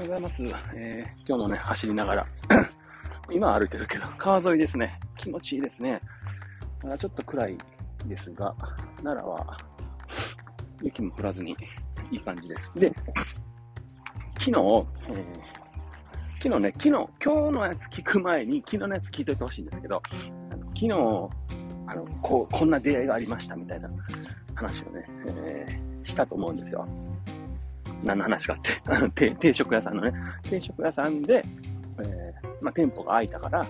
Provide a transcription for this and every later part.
ございます。えー、今日もね、走りながら 今歩いてるけど、川沿いですね。気持ちいいですね。まだちょっと暗いですが、奈良は雪も降らずにいい感じです。で、昨日、えー、昨日ね、昨日、今日のやつ聞く前に、昨日のやつ聞いといてほしいんですけど、昨日、あのこう、こんな出会いがありましたみたいな話をね、えー、したと思うんですよ。何の話かっ て、定食屋さんのね、定食屋さんで、えー、まあ、店舗が開いたから、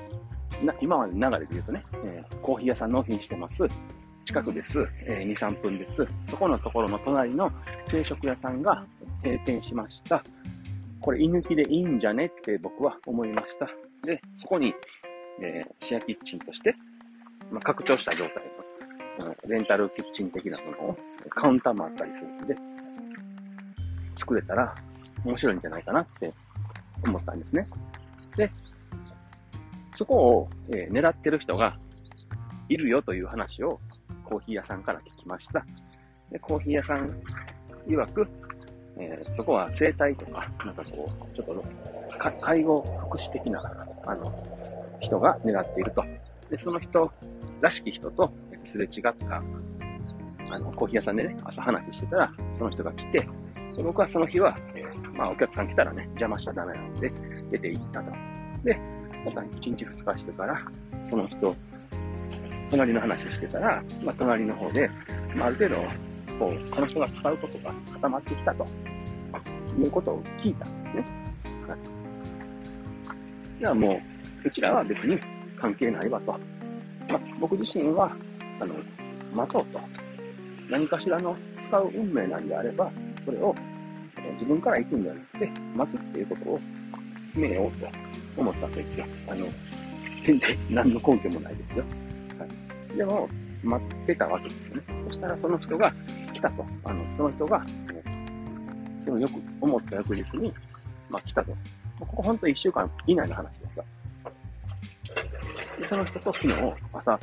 な今まで流れで言うとね、えー、コーヒー屋さん納品してます。近くです。えー、2、3分です。そこのところの隣の定食屋さんが閉店しました。これ、居抜きでいいんじゃねって僕は思いました。で、そこに、えー、シェアキッチンとして、まあ、拡張した状態の、レンタルキッチン的なものを、カウンターもあったりするんで、作れたら面白いんじゃないかなって思ったんですね。で、そこを、えー、狙ってる人がいるよという話をコーヒー屋さんから聞きました。で、コーヒー屋さん曰く、えー、そこは生態とか、なんかこう、ちょっと介護福祉的な、あの、人が狙っていると。で、その人らしき人とすれ違った、あの、コーヒー屋さんでね、朝話してたら、その人が来て、で僕はその日は、えー、まあお客さん来たらね、邪魔しちゃダメなので、出て行ったと。で、また1日2日してから、その人、隣の話してたら、まあ隣の方で、まあ、ある程度、こう、この人が使うことが固まってきたと、いうことを聞いたんですね。はい。じゃあもう、うちらは別に関係ないわと。まあ、僕自身は、あの、待とうと。何かしらの使う運命なんであれば、それを自分から行くんじゃなくて、待つっていうことを決めようと思ったんですよ。あの、全然何の根拠もないですよ。はい。でも、待ってたわけですよね。そしたらその人が来たと。あの、その人が、そのよく思った翌日に、まあ来たと。ここ本当1週間以内の話ですよ。で、その人と昨日朝、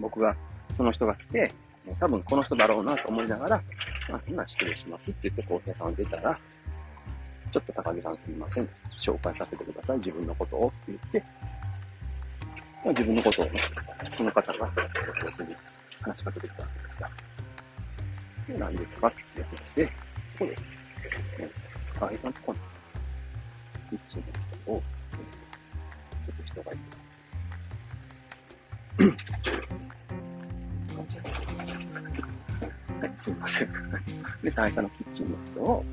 僕が、その人が来て、多分この人だろうなと思いながら、あ、今失礼しますって言ってコーヒー屋さん出たら、ちょっと高木さんすみません。紹介させてください。自分のことをって言って、まあ、自分のことをね、その方が僕に話しかけてきたわけですよ。で、何ですかって言ってきて、そこで、え高木さんとこに、キッチンの人を、ちょっと人がいて、はい、すいません。で、大佐のキッチンの人を、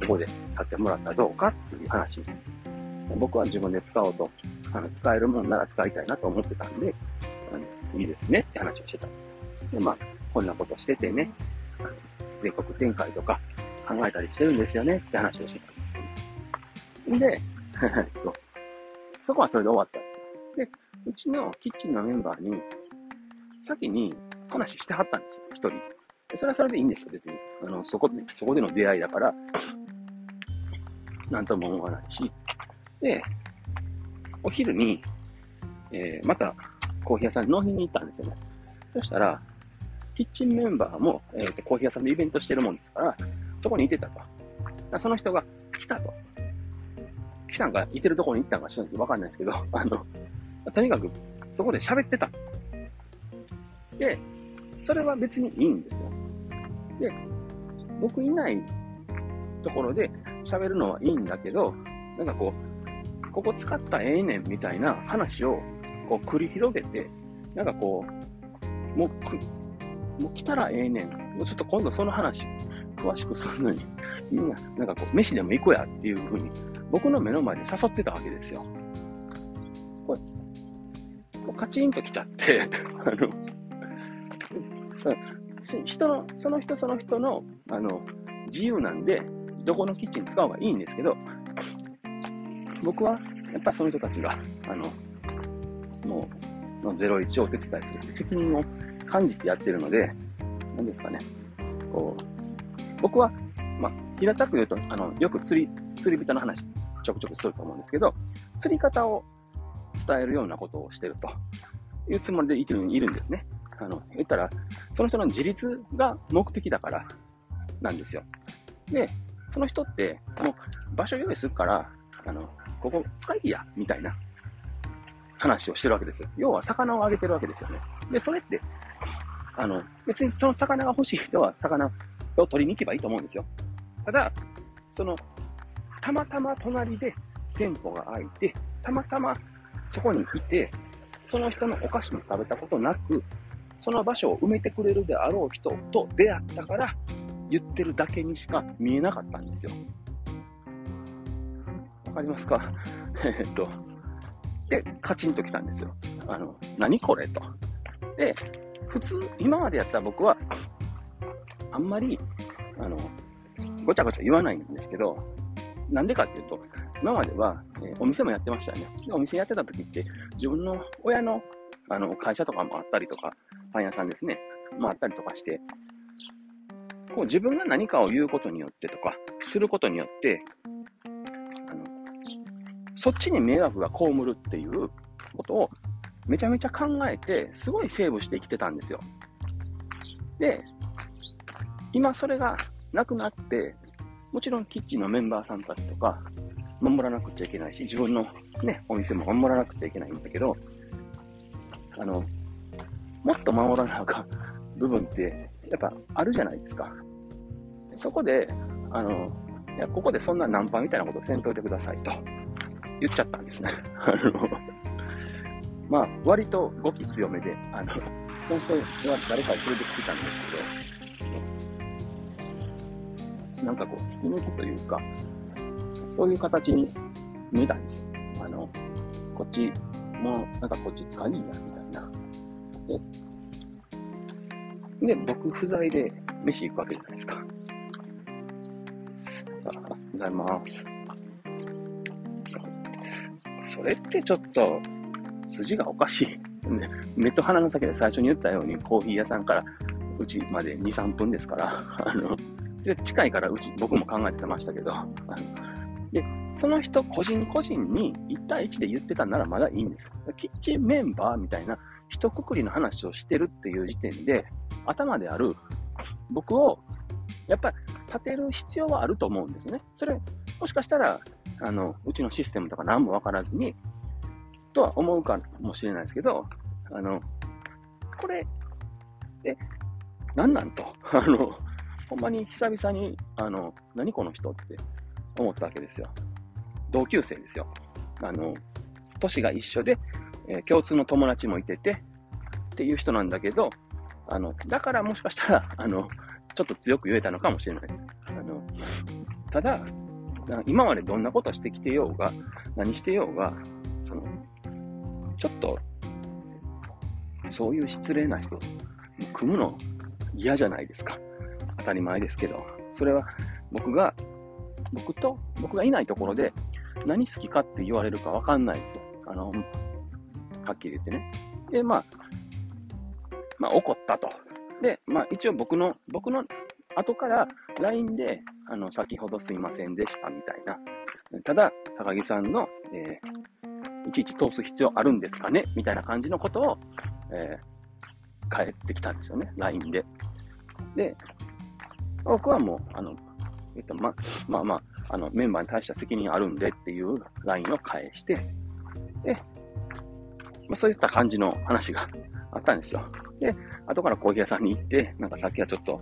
ここで買ってもらったらどうかっていう話僕は自分で使おうと、あの、使えるもんなら使いたいなと思ってたんで、あのいいですねって話をしてたん。です。で、まあ、こんなことしててね、全国展開とか考えたりしてるんですよねって話をしてたんですよ、ね。で、そこはそれで終わったんですよ。で、うちのキッチンのメンバーに、先に話してはったんですよ、一人。それはそれでいいんですよ、別に。あの、そこで、そこでの出会いだから、なんとも思わないし。で、お昼に、えー、また、コーヒー屋さんに納品に行ったんですよね。そしたら、キッチンメンバーも、えーと、コーヒー屋さんでイベントしてるもんですから、そこにいてたと。その人が来たと。来たんか、いてるところに行ったんか知らないわかんないですけど、あの、とにかく、そこで喋ってた。で、それは別にいいんですよ。で、僕いないところで喋るのはいいんだけど、なんかこう、ここ使ったらええねんみたいな話をこう繰り広げて、なんかこう、もうく、もう来たらええねん。もうちょっと今度その話詳しくするのに、みんな、なんかこう、飯でも行こうやっていうふうに、僕の目の前で誘ってたわけですよ。これ、カチンと来ちゃって あの、人の、その人その人の、あの、自由なんで、どこのキッチン使うがいいんですけど、僕は、やっぱその人たちが、あの、もう、の01をお手伝いする責任を感じてやってるので、何ですかね、こう、僕は、まあ、平たく言うと、あの、よく釣り、釣り人の話、ちょくちょくすると思うんですけど、釣り方を伝えるようなことをしてるというつもりでいるいるんですね。あの、言ったら、その人の自立が目的だからなんですよ。で、その人って、もう場所用意するから、あの、ここ使いきや、みたいな話をしてるわけですよ。要は魚をあげてるわけですよね。で、それって、あの、別にその魚が欲しい人は魚を取りに行けばいいと思うんですよ。ただ、その、たまたま隣で店舗が開いて、たまたまそこにいて、その人のお菓子も食べたことなく、その場所を埋めてくれるであろう人と出会ったから、言ってるだけにしか見えなかったんですよ。わかりますか？えっと、で、カチンと来たんですよ。あの、何これと。で、普通、今までやったら僕は、あんまり、あの、ごちゃごちゃ言わないんですけど、なんでかっていうと、今までは、えー、お店もやってましたよね。でお店やってた時って、自分の親のあの会社とかもあったりとか、パン屋さんですね、もあったりとかして、こう自分が何かを言うことによってとか、することによって、あのそっちに迷惑が被るっていうことをめちゃめちゃ考えて、すごいセーブして生きてたんですよ。で、今それがなくなって、もちろんキッチンのメンバーさんたちとか、守らなくちゃいけないし、自分のね、お店も守らなくちゃいけないんだけど、あの、もっと守らなあかん部分って、やっぱあるじゃないですか。そこで、あの、いや、ここでそんなナンパみたいなことせんといてくださいと言っちゃったんですね。あの、まあ、割と語気強めで、あの、その人は誰か連れてきてたんですけど、なんかこう、引き抜きというか、そういう形に見えたんですよ。あの、こっち、もう、なんかこっち使いいや、みたい。で、僕不在で飯行くわけじゃないですか。ありがとうございます。それってちょっと、筋がおかしい。目と鼻の先で最初に言ったように、コーヒー屋さんからうちまで2、3分ですから、あの、近いからうち、僕も考えてましたけど、で、その人個人個人に1対1で言ってたならまだいいんですよ。キッチンメンバーみたいな一括りの話をしてるっていう時点で、頭である僕を、やっぱり立てる必要はあると思うんですね。それ、もしかしたら、あの、うちのシステムとか何もわからずに、とは思うかもしれないですけど、あの、これ、え、なんなんと、あの、ほんまに久々に、あの、何この人って思ったわけですよ。同級生ですよ。あの、年が一緒で、えー、共通の友達もいてて、っていう人なんだけど、あの、だからもしかしたら、あの、ちょっと強く言えたのかもしれない。あの、ただ、今までどんなことしてきてようが、何してようが、その、ちょっと、そういう失礼な人、組むの嫌じゃないですか。当たり前ですけど、それは僕が、僕と、僕がいないところで何好きかって言われるかわかんないですよ。あの、はっきり言ってね。で、まあ、まあ、怒ったと。で、まあ、一応僕の、僕の後から LINE で、あの、先ほどすいませんでしたみたいな。ただ、高木さんの、えー、いちいち通す必要あるんですかね？みたいな感じのことを、えー、返ってきたんですよね。LINE で。で、僕はもう、あの、えっと、ま、まあまあ、あの、メンバーに対して責任あるんでっていう LINE を返して、で、まあ、そういった感じの話があったんですよ。で、後からコーヒー屋さんに行って、なんかさっきはちょっと、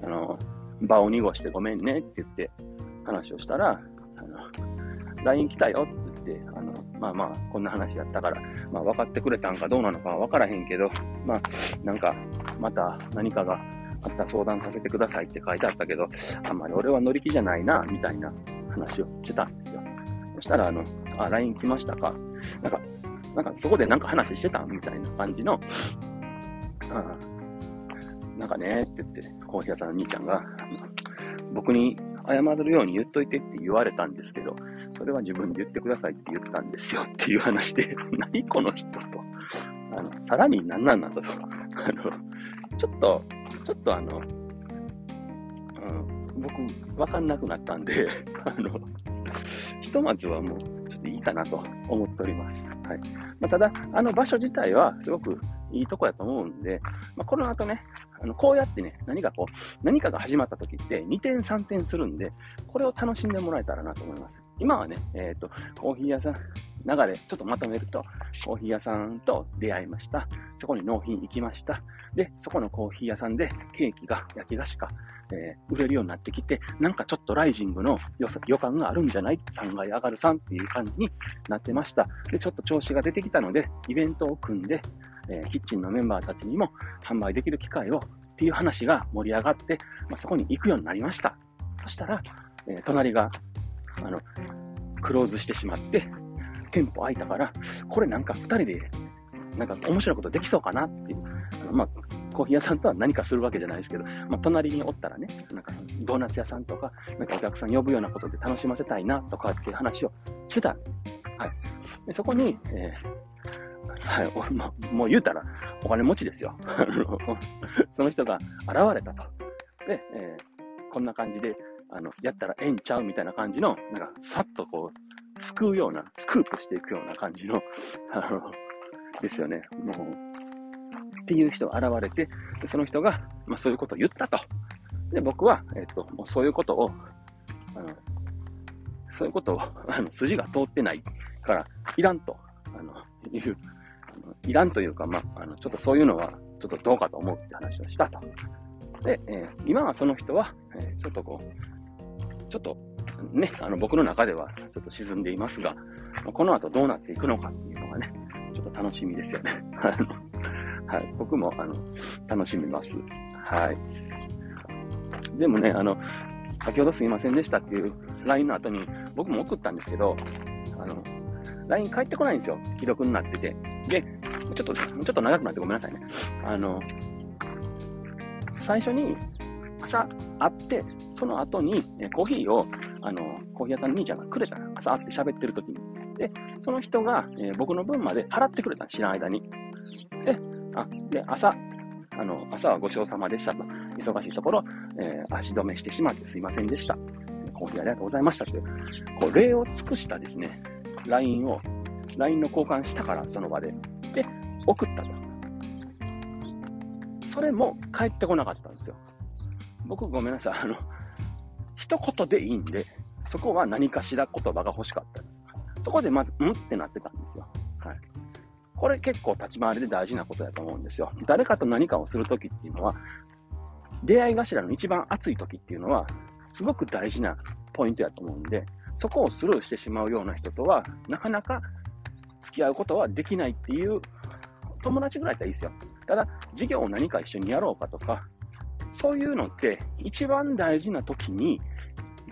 あの、場を濁してごめんねって言って話をしたら、あの、LINE 来たよって言って、あの、まあまあ、こんな話やったから、まあ分かってくれたんかどうなのかは分からへんけど、まあ、なんか、また何かがあったら相談させてくださいって書いてあったけど、あんまり俺は乗り気じゃないな、みたいな話をしてたんですよ。そしたら、あの、あ、LINE 来ましたか？なんか、なんかそこでなんか話してたみたいな感じの、あなんかね、って言って、コーヒー屋さんの兄ちゃんが、僕に謝るように言っといてって言われたんですけど、それは自分で言ってくださいって言ったんですよっていう話で、何この人と、あの、さらに何なんだと、あの、ちょっと、ちょっとあの、うん、僕、わかんなくなったんで、あの、ひとまずはもう、ちょっといいかなと。思っております。はい。まあ、ただ、あの場所自体はすごくいいとこやと思うんで、まあ、この後ね、あの、こうやってね、何かこう、何かが始まった時って2点3点するんで、これを楽しんでもらえたらなと思います。今はね、えっ、ー、と、コーヒー屋さん、流れ、ちょっとまとめると、コーヒー屋さんと出会いました。そこに納品行きました。で、そこのコーヒー屋さんでケーキが、焼き菓子か、えー、売れるようになってきて、なんかちょっとライジングの予感があるんじゃない ?3 階上がる3っていう感じになってました。で、ちょっと調子が出てきたので、イベントを組んで、えー、キッチンのメンバーたちにも販売できる機会をっていう話が盛り上がって、まあ、そこに行くようになりました。そしたら、えー、隣が、あの、クローズしてしまって、店舗開いたから、これなんか2人で、なんか面白いことできそうかなっていう。あのまあ、コーヒー屋さんとは何かするわけじゃないですけど、まあ、隣におったらね、なんかドーナツ屋さんとか、なんかお客さん呼ぶようなことで楽しませたいなとかっていう話をしてた。はい。でそこに、えー、はい、まもう言うたらお金持ちですよ。その人が現れたと。で、えー、こんな感じで、あの、やったらええんちゃうみたいな感じの、なんか、さっとこう、すくうような、スクープしていくような感じの、あの、ですよね。もう、っていう人が現れて、でその人が、まあ、そういうことを言ったと。で、僕は、えっ、と、もうそういうことを、あの、そういうことを、あの、筋が通ってないから、いらんと、あの、いう、あのいらんというか、まあ、あの、ちょっとそういうのは、ちょっとどうかと思うって話をしたと。で、えー、今はその人は、えー、ちょっとこう、ちょっと、ね、あの、僕の中ではちょっと沈んでいますが、この後どうなっていくのかっていうのがね、ちょっと楽しみですよね。はい。僕も、あの、楽しみます。はい。でもね、あの、先ほどすいませんでしたっていう LINE の後に僕も送ったんですけど、あの、LINE 返ってこないんですよ。既読になってて。で、ちょっと、ちょっと長くなってごめんなさいね。あの、最初に朝会って、その後に、えコーヒーを、あの、コーヒー屋さんの兄ちゃんがくれた朝会って喋ってる時に。で、その人が、えー、僕の分まで払ってくれた知らん間に。で、あ、で、朝、あの、朝はごちそうさまでしたと。忙しいところ、えー、足止めしてしまってすいませんでした。コーヒーありがとうございましたという、こう、礼を尽くしたですね、LINE を、LINE の交換したから、その場で。で、送ったと。それも返ってこなかったんですよ。僕ごめんなさい。あの、一言でいいんで、そこは何かしら言葉が欲しかったです。そこでまず、んってなってたんですよ。はい。これ結構立ち回りで大事なことだと思うんですよ。誰かと何かをするときっていうのは、出会い頭の一番熱いときっていうのは、すごく大事なポイントやと思うんで、そこをスルーしてしまうような人とは、なかなか付き合うことはできないっていう友達ぐらいだったらいいですよ。ただ、授業を何か一緒にやろうかとか、そういうのって一番大事な時に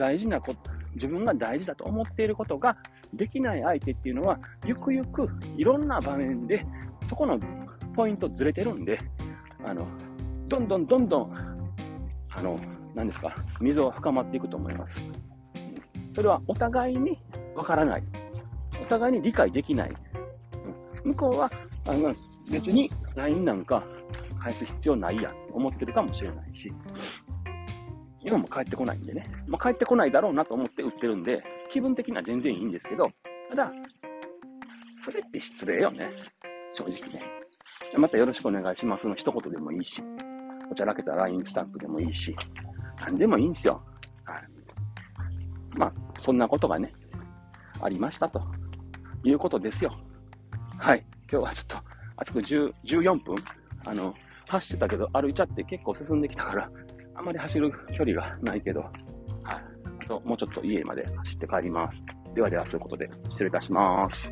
大事なこと、自分が大事だと思っていることができない相手っていうのは、ゆくゆくいろんな場面でそこのポイントずれてるんで、あの、どんどんどんどん、あの、何ですか、溝は深まっていくと思います。それはお互いにわからない。お互いに理解できない。向こうはあの別に LINE なんか返す必要ないやって思ってるかもしれないし、今も帰ってこないんでね、まあ、帰ってこないだろうなと思って売ってるんで、気分的には全然いいんですけど、ただ、それって失礼よね。正直ね。またよろしくお願いしますの一言でもいいし、おちゃらけた LINE スタンプでもいいし、何でもいいんですよ。はい。まあ、そんなことがね、ありましたということですよ。はい。今日はちょっと、あそこ14分あの、走ってたけど歩いちゃって結構進んできたから、あまり走る距離がないけど、はい。あと、もうちょっと家まで走って帰ります。ではでは、そういうことで失礼いたします。